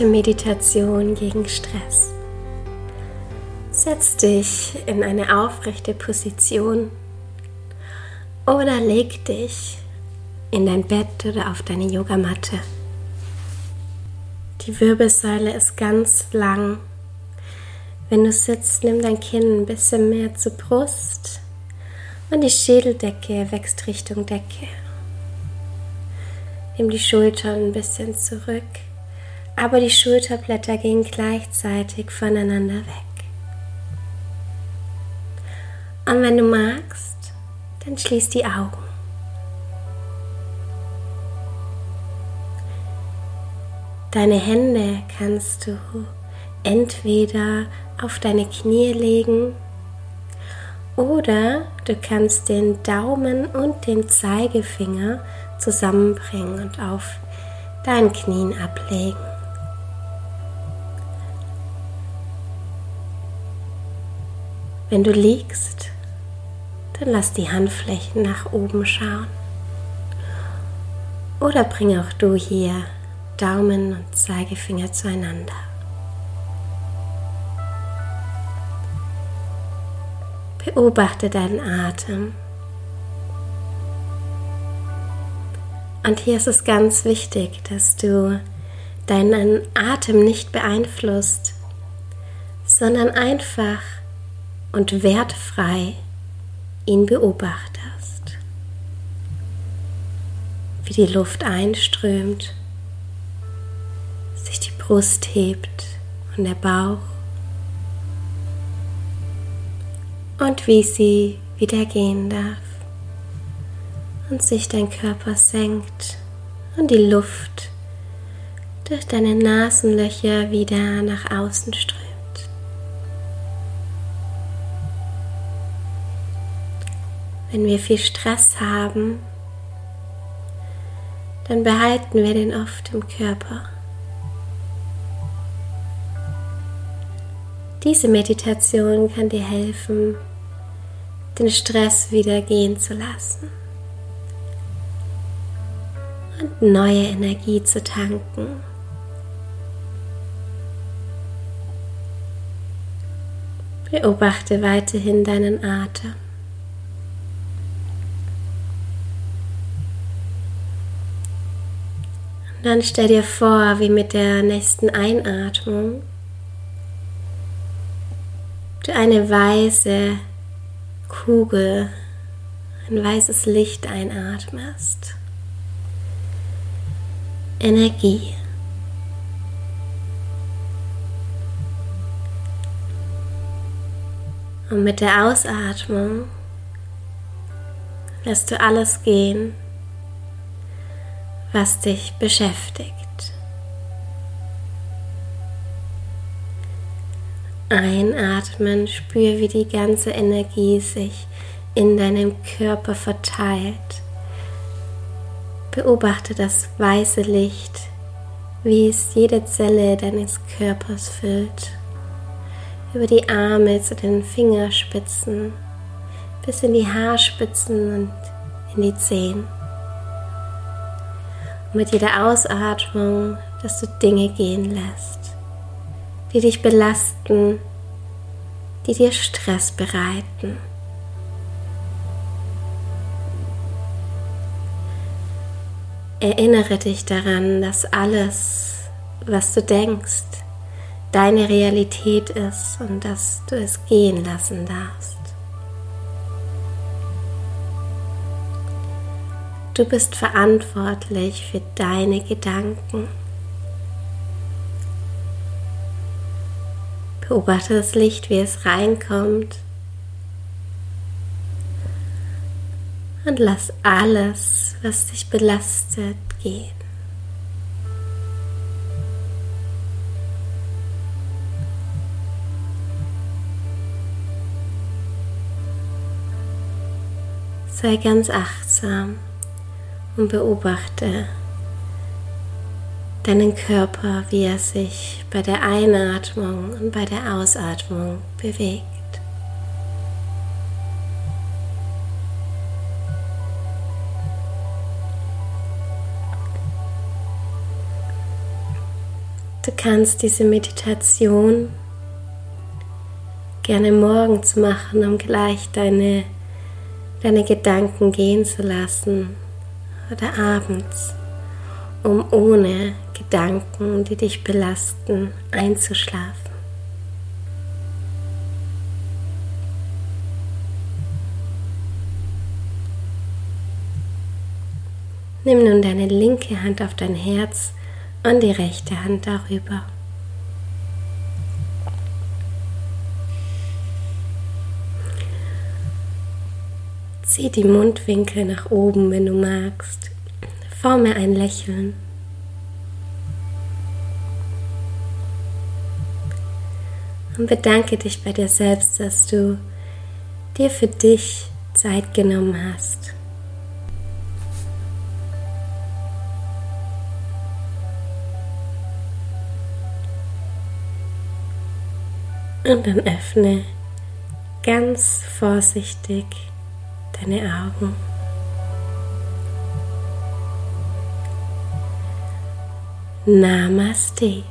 Atemmeditation gegen Stress. Setz dich in eine aufrechte Position oder leg dich in dein Bett oder auf deine Yogamatte. Die Wirbelsäule ist ganz lang. Wenn du sitzt, nimm dein Kinn ein bisschen mehr zur Brust und die Schädeldecke wächst Richtung Decke. Nimm die Schultern ein bisschen zurück aber die Schulterblätter gehen gleichzeitig voneinander weg. Und wenn du magst, dann schließ die Augen. Deine Hände kannst du entweder auf deine Knie legen oder du kannst den Daumen und den Zeigefinger zusammenbringen und auf deinen Knien ablegen. Wenn du liegst, dann lass die Handflächen nach oben schauen. Oder bring auch du hier Daumen und Zeigefinger zueinander. Beobachte deinen Atem. Und hier ist es ganz wichtig, dass du deinen Atem nicht beeinflusst, sondern einfach und wertfrei ihn beobachtest, wie die Luft einströmt, sich die Brust hebt und der Bauch und wie sie wieder gehen darf und sich dein Körper senkt und die Luft durch deine Nasenlöcher wieder nach außen strömt. Wenn wir viel Stress haben, dann behalten wir den oft im Körper. Diese Meditation kann dir helfen, den Stress wieder gehen zu lassen und neue Energie zu tanken. Beobachte weiterhin deinen Atem. Und dann stell dir vor, wie mit der nächsten Einatmung du eine weiße Kugel, ein weißes Licht einatmest. Energie. Und mit der Ausatmung lässt du alles gehen, was dich beschäftigt. Einatmen, spür, wie die ganze Energie sich in deinem Körper verteilt. Beobachte das weiße Licht, wie es jede Zelle deines Körpers füllt. Über die Arme zu den Fingerspitzen, bis in die Haarspitzen und in die Zehen mit jeder Ausatmung, dass du Dinge gehen lässt, die dich belasten, die dir Stress bereiten. Erinnere dich daran, dass alles, was du denkst, deine Realität ist und dass du es gehen lassen darfst. Du bist verantwortlich für deine Gedanken. Beobachte das Licht, wie es reinkommt. Und lass alles, was dich belastet, gehen. Sei ganz achtsam und beobachte deinen Körper, wie er sich bei der Einatmung und bei der Ausatmung bewegt. Du kannst diese Meditation gerne morgens machen, um gleich deine, deine Gedanken gehen zu lassen oder abends, um ohne Gedanken, die dich belasten, einzuschlafen. Nimm nun deine linke Hand auf dein Herz und die rechte Hand darüber. Zieh die Mundwinkel nach oben, wenn du magst. Forme ein Lächeln. Und bedanke dich bei dir selbst, dass du dir für dich Zeit genommen hast. Und dann öffne ganz vorsichtig deine Augen. Namaste.